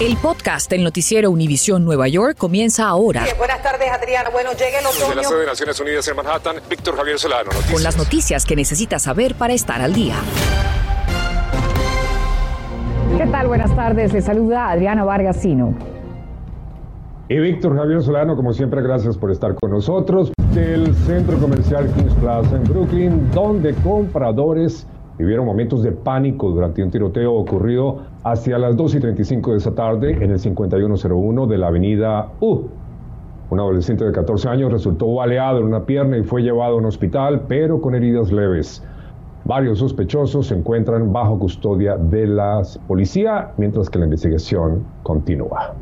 El podcast del noticiero Univisión Nueva York comienza ahora. buenas tardes, Adriana. Bueno, llega el otoño. Desde la sede de Naciones Unidas en Manhattan, Víctor Javier Solano. Noticias. Con las noticias que necesitas saber para estar al día. ¿Qué tal? Buenas tardes. Le saluda Adriana Vargasino. Y Víctor Javier Solano, como siempre, gracias por estar con nosotros del centro comercial Kings Plaza en Brooklyn, donde compradores vivieron momentos de pánico durante un tiroteo ocurrido hacia las 2 y 35 de esa tarde en el 5101 de la avenida U. Un adolescente de 14 años resultó baleado en una pierna y fue llevado a un hospital, pero con heridas leves. Varios sospechosos se encuentran bajo custodia de la policía, mientras que la investigación continúa.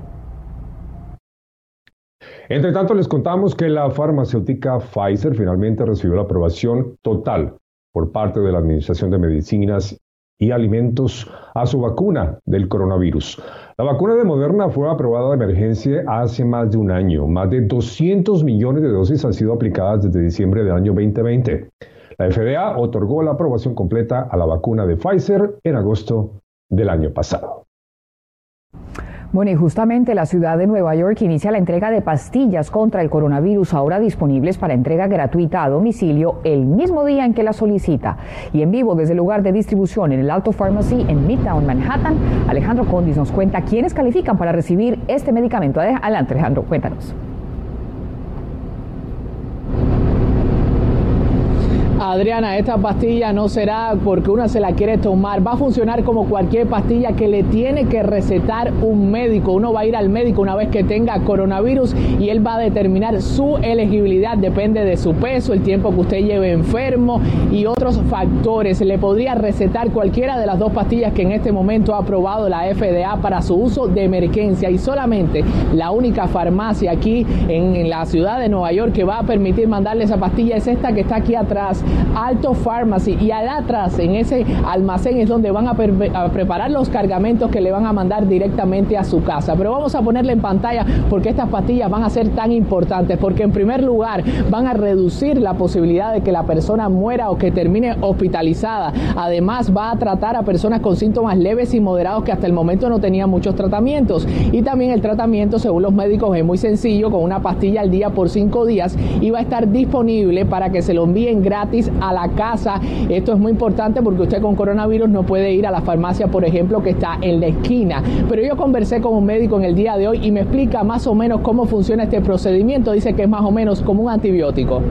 Entre tanto, les contamos que la farmacéutica Pfizer finalmente recibió la aprobación total por parte de la Administración de Medicinas y Alimentos a su vacuna del coronavirus. La vacuna de Moderna fue aprobada de emergencia hace más de un año. Más de 200 millones de dosis han sido aplicadas desde diciembre del año 2020. La FDA otorgó la aprobación completa a la vacuna de Pfizer en agosto del año pasado. Bueno, y justamente la ciudad de Nueva York inicia la entrega de pastillas contra el coronavirus ahora disponibles para entrega gratuita a domicilio el mismo día en que la solicita. Y en vivo desde el lugar de distribución en el Alto Pharmacy en Midtown Manhattan, Alejandro Condis nos cuenta quiénes califican para recibir este medicamento. Adelante, Alejandro, cuéntanos. Adriana, esta pastilla no será porque una se la quiere tomar, va a funcionar como cualquier pastilla que le tiene que recetar un médico. Uno va a ir al médico una vez que tenga coronavirus y él va a determinar su elegibilidad, depende de su peso, el tiempo que usted lleve enfermo y otros factores. Le podría recetar cualquiera de las dos pastillas que en este momento ha aprobado la FDA para su uso de emergencia y solamente la única farmacia aquí en, la ciudad de Nueva York que va a permitir mandarle esa pastilla es esta que está aquí atrás Alto Pharmacy y allá atrás en ese almacén es donde van a, preparar los cargamentos que le van a mandar directamente a su casa. Pero vamos a ponerle en pantalla porque estas pastillas van a ser tan importantes porque en primer lugar van a reducir la posibilidad de que la persona muera o que termine hospitalizada. Además va a tratar a personas con síntomas leves y moderados que hasta el momento no tenían muchos tratamientos. Y también el tratamiento según los médicos es muy sencillo con una pastilla al día por cinco días y va a estar disponible para que se lo envíen gratis a la casa. Esto es muy importante porque usted con coronavirus no puede ir a la farmacia, por ejemplo, que está en la esquina. Pero yo conversé con un médico en el día de hoy y me explica más o menos cómo funciona este procedimiento. Dice que es más o menos como un antibiótico.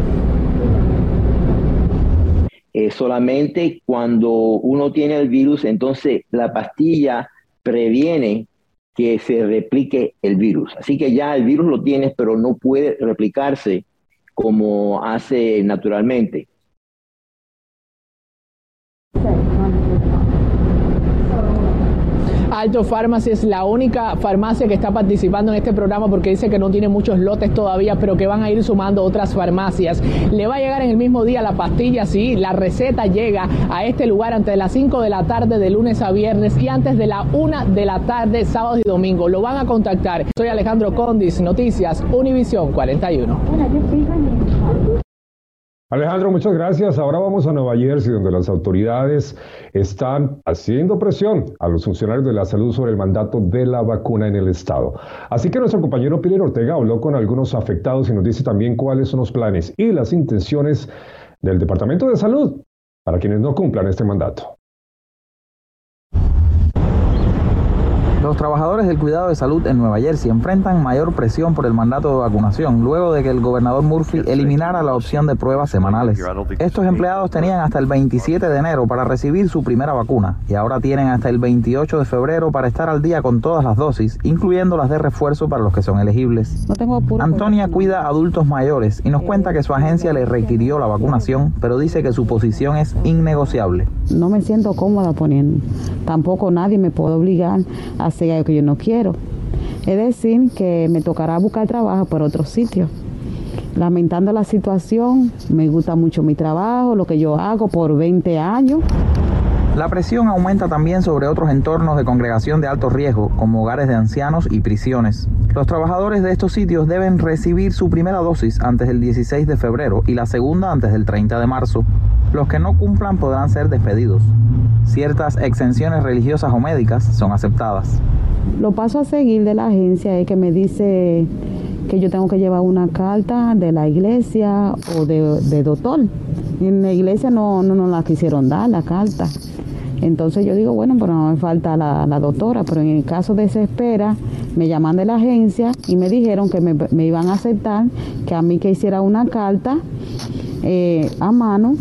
Eh, solamente cuando uno tiene el virus, entonces la pastilla previene que se replique el virus. Así que ya el virus lo tienes, pero no puede replicarse como hace naturalmente. Alto Pharmacy es la única farmacia que está participando en este programa porque dice que no tiene muchos lotes todavía, pero que van a ir sumando otras farmacias. Le va a llegar en el mismo día la pastilla, sí, la receta llega a este lugar antes de las 5 de la tarde de lunes a viernes y antes de la 1 de la tarde sábado y domingo. Lo van a contactar. Soy Alejandro Condis, Noticias Univisión 41. Alejandro, muchas gracias. Ahora vamos a Nueva Jersey, donde las autoridades están haciendo presión a los funcionarios de la salud sobre el mandato de la vacuna en el estado. Así que nuestro compañero Peter Ortega habló con algunos afectados y nos dice también cuáles son los planes y las intenciones del Departamento de Salud para quienes no cumplan este mandato. Los trabajadores del cuidado de salud en Nueva Jersey enfrentan mayor presión por el mandato de vacunación luego de que el gobernador Murphy eliminara la opción de pruebas semanales. Estos empleados tenían hasta el 27 de enero para recibir su primera vacuna y ahora tienen hasta el 28 de febrero para estar al día con todas las dosis, incluyendo las de refuerzo para los que son elegibles. Antonia cuida a adultos mayores y nos cuenta que su agencia le requirió la vacunación, pero dice que su posición es innegociable. No me siento cómoda poniendo. Tampoco nadie me puede obligar a hacer que yo no quiero. Es decir, que me tocará buscar trabajo por otro sitio. Lamentando la situación, me gusta mucho mi trabajo, lo que yo hago por 20 años. La presión aumenta también sobre otros entornos de congregación de alto riesgo, como hogares de ancianos y prisiones. Los trabajadores de estos sitios deben recibir su primera dosis antes del 16 de febrero y la segunda antes del 30 de marzo. Los que no cumplan podrán ser despedidos. Ciertas exenciones religiosas o médicas son aceptadas. lo paso a seguir de la agencia es que me dice que yo tengo que llevar una carta de la iglesia o de, doctor. en la iglesia no, no nos la quisieron dar, la carta. Entonces yo digo, bueno, pero no me falta la, doctora, pero en el caso de esa espera, me llaman de la agencia y me dijeron que me, iban a aceptar, que a mí que hiciera una carta eh, a mano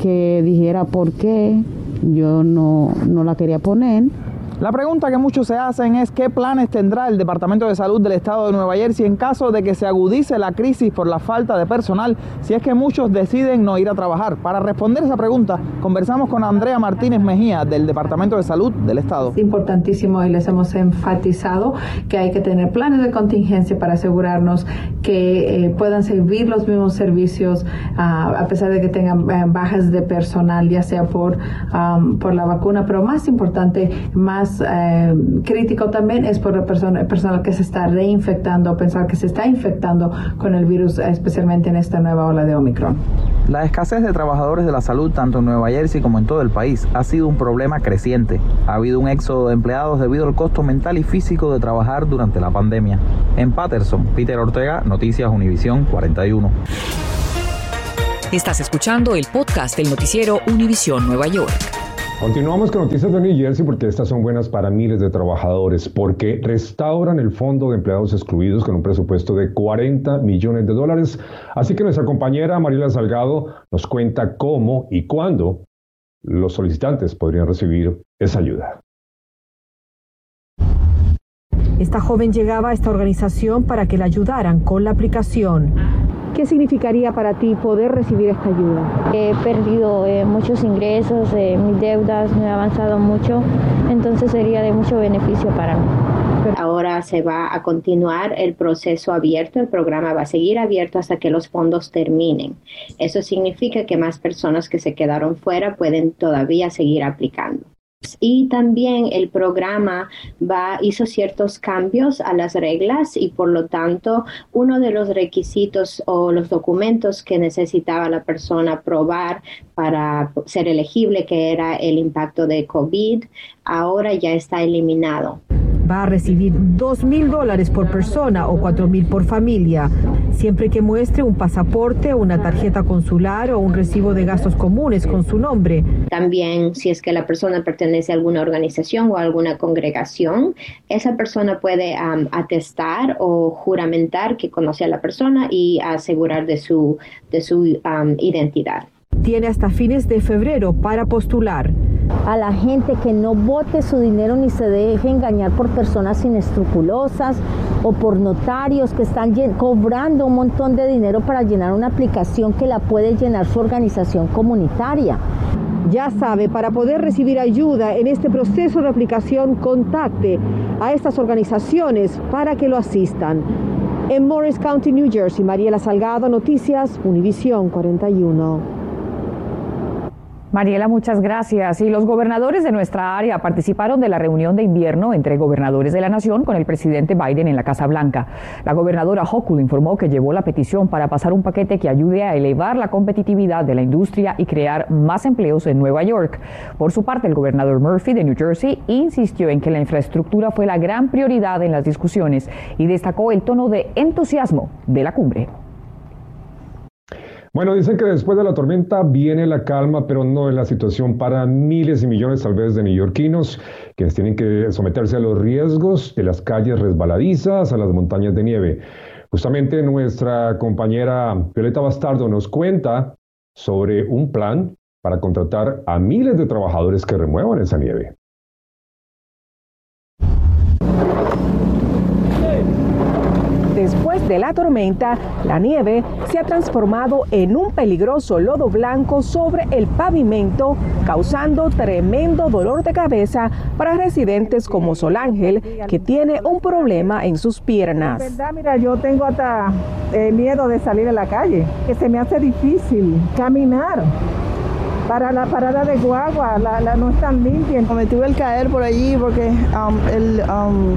que dijera por qué yo no, no la quería poner la pregunta que muchos se hacen es qué planes tendrá el Departamento de Salud del Estado de Nueva Jersey en caso de que se agudice la crisis por la falta de personal, si es que muchos deciden no ir a trabajar. Para responder esa pregunta, conversamos con Andrea Martínez Mejía del Departamento de Salud del Estado. Es importantísimo y les hemos enfatizado que hay que tener planes de contingencia para asegurarnos que eh, puedan servir los mismos servicios ah, a pesar de que tengan eh, bajas de personal, ya sea por, por la vacuna, pero más importante, más eh, crítico también es por la persona, personal que se está reinfectando, pensar que se está infectando con el virus, especialmente en esta nueva ola de Omicron. La escasez de trabajadores de la salud, tanto en Nueva Jersey como en todo el país, ha sido un problema creciente. Ha habido un éxodo de empleados debido al costo mental y físico de trabajar durante la pandemia. En Patterson, Peter Ortega, Noticias Univisión 41. Estás escuchando el podcast del noticiero Univisión Nueva York. Continuamos con noticias de New Jersey porque estas son buenas para miles de trabajadores, porque restauran el fondo de empleados excluidos con un presupuesto de 40 millones de dólares. Así que nuestra compañera Mariela Salgado nos cuenta cómo y cuándo los solicitantes podrían recibir esa ayuda. Esta joven llegaba a esta organización para que la ayudaran con la aplicación. ¿Qué significaría para ti poder recibir esta ayuda? He perdido eh, muchos ingresos, eh, mis deudas, no he avanzado mucho, entonces sería de mucho beneficio para mí. Ahora se va a continuar el proceso abierto, el programa va a seguir abierto hasta que los fondos terminen. Eso significa que más personas que se quedaron fuera pueden todavía seguir aplicando. Y también el programa hizo ciertos cambios a las reglas y por lo tanto uno de los requisitos o los documentos que necesitaba la persona probar para ser elegible, que era el impacto de COVID, ahora ya está eliminado va a recibir dos mil dólares por persona o cuatro mil por familia, siempre que muestre un pasaporte, una tarjeta consular o un recibo de gastos comunes con su nombre. También, si es que la persona pertenece a alguna organización o a alguna congregación, esa persona puede atestar o juramentar que conoce a la persona y asegurar de su, de su identidad. Tiene hasta fines de febrero para postular a la gente que no vote su dinero ni se deje engañar por personas inescrupulosas o por notarios que están cobrando un montón de dinero para llenar una aplicación que la puede llenar su organización comunitaria. Ya sabe, para poder recibir ayuda en este proceso de aplicación, contacte a estas organizaciones para que lo asistan. En Morris County, New Jersey, Mariela Salgado, Noticias, Univisión 41. Mariela, muchas gracias. Y los gobernadores de nuestra área participaron de la reunión de invierno entre gobernadores de la nación con el presidente Biden en la Casa Blanca. La gobernadora Hochul informó que llevó la petición para pasar un paquete que ayude a elevar la competitividad de la industria y crear más empleos en Nueva York. Por su parte, el gobernador Murphy de New Jersey insistió en que la infraestructura fue la gran prioridad en las discusiones y destacó el tono de entusiasmo de la cumbre. Bueno, dicen que después de la tormenta viene la calma, pero no es la situación para miles y millones tal vez de neoyorquinos, quienes tienen que someterse a los riesgos de las calles resbaladizas, a las montañas de nieve. Justamente nuestra compañera Violeta Bastardo nos cuenta sobre un plan para contratar a miles de trabajadores que remuevan esa nieve. Después de la tormenta, la nieve se ha transformado en un peligroso lodo blanco sobre el pavimento, causando tremendo dolor de cabeza para residentes como Sol Ángel, que tiene un problema en sus piernas. verdad, mira, yo tengo hasta eh, miedo de salir a la calle, que se me hace difícil caminar para la parada de guagua, la, no están limpias. Me tuve el caer por allí porque um, el, um,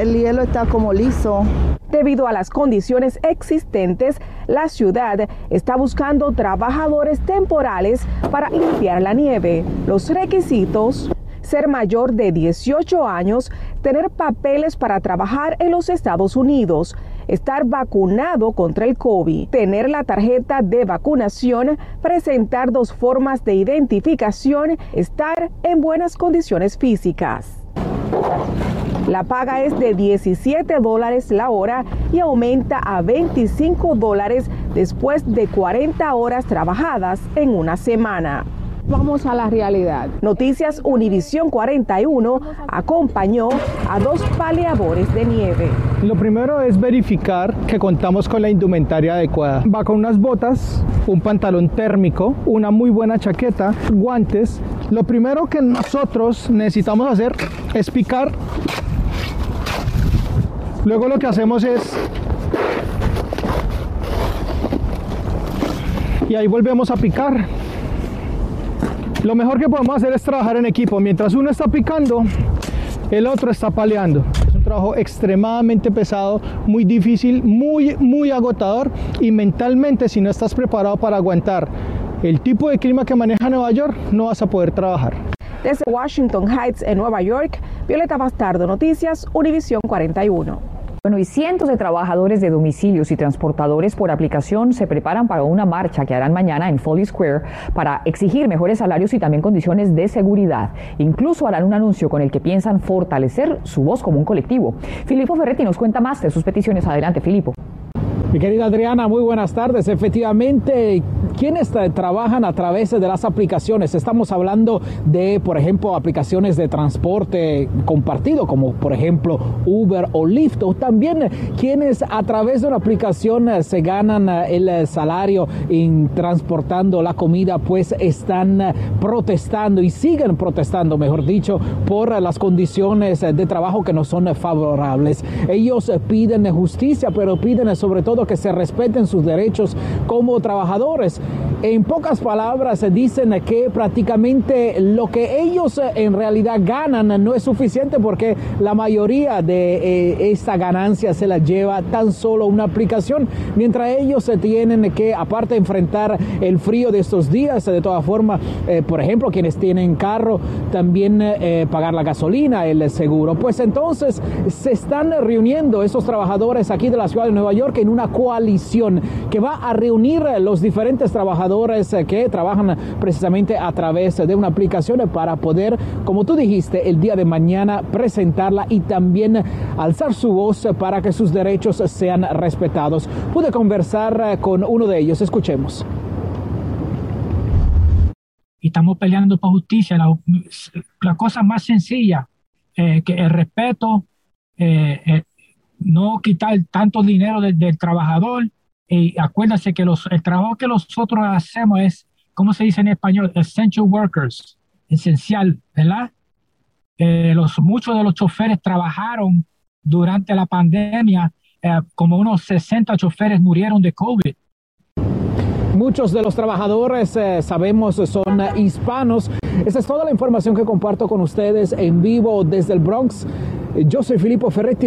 el hielo está como liso. Debido a las condiciones existentes, la ciudad está buscando trabajadores temporales para limpiar la nieve. Los requisitos ser mayor de 18 años, tener papeles para trabajar en los Estados Unidos, estar vacunado contra el COVID, tener la tarjeta de vacunación, presentar dos formas de identificación, estar en buenas condiciones físicas. La paga es de 17 dólares la hora y aumenta a 25 dólares después de 40 horas trabajadas en una semana. Vamos a la realidad. Noticias Univisión 41 acompañó a dos paleadores de nieve. Lo primero es verificar que contamos con la indumentaria adecuada. Va con unas botas, un pantalón térmico, una muy buena chaqueta, guantes. Lo primero que nosotros necesitamos hacer es picar. Luego lo que hacemos es y ahí volvemos a picar. Lo mejor que podemos hacer es trabajar en equipo. Mientras uno está picando, el otro está paleando. Es un trabajo extremadamente pesado, muy difícil, muy, muy agotador y mentalmente si no estás preparado para aguantar el tipo de clima que maneja Nueva York, no vas a poder trabajar. Desde Washington Heights, en Nueva York, Violeta Bastardo, Noticias, Univisión 41. Bueno, y cientos de trabajadores de domicilios y transportadores por aplicación se preparan para una marcha que harán mañana en Foley Square para exigir mejores salarios y también condiciones de seguridad. Incluso harán un anuncio con el que piensan fortalecer su voz como un colectivo. Filipo Ferretti nos cuenta más de sus peticiones. Adelante, Filipo. Mi querida Adriana, muy buenas tardes. Efectivamente, quienes trabajan a través de las aplicaciones, estamos hablando de, por ejemplo, aplicaciones de transporte compartido, como por ejemplo Uber o Lyft, o también quienes a través de una aplicación eh, se ganan eh, el salario en transportando la comida, pues están eh, protestando y siguen protestando, mejor dicho, por las condiciones de trabajo que no son favorables. Ellos piden justicia, pero piden sobre todo que se respeten sus derechos como trabajadores. En pocas palabras, dicen que prácticamente lo que ellos eh, en realidad ganan no es suficiente porque la mayoría de eh, esa ganancia se la lleva tan solo una aplicación, mientras ellos se tienen que, aparte enfrentar el frío de estos días, de todas formas, eh, por ejemplo, quienes tienen carro, también pagar la gasolina, el seguro. Pues entonces se están reuniendo esos trabajadores aquí de la ciudad de Nueva York en una coalición que va a reunir los diferentes trabajadores que trabajan precisamente a través de una aplicación para poder, como tú dijiste, el día de mañana presentarla y también alzar su voz para que sus derechos sean respetados. Pude conversar con uno de ellos, escuchemos. Estamos peleando por justicia, la, cosa más sencilla, eh, que el respeto, eh, eh, no quitar tanto dinero del, trabajador. Y acuérdense que el trabajo que nosotros hacemos es, ¿cómo se dice en español? Essential workers, esencial, ¿verdad? Eh, los, muchos de los choferes trabajaron durante la pandemia, eh, como unos 60 choferes murieron de COVID. Muchos de los trabajadores, eh, sabemos, son hispanos. Esa es toda la información que comparto con ustedes en vivo desde el Bronx. Yo soy Filippo Ferretti.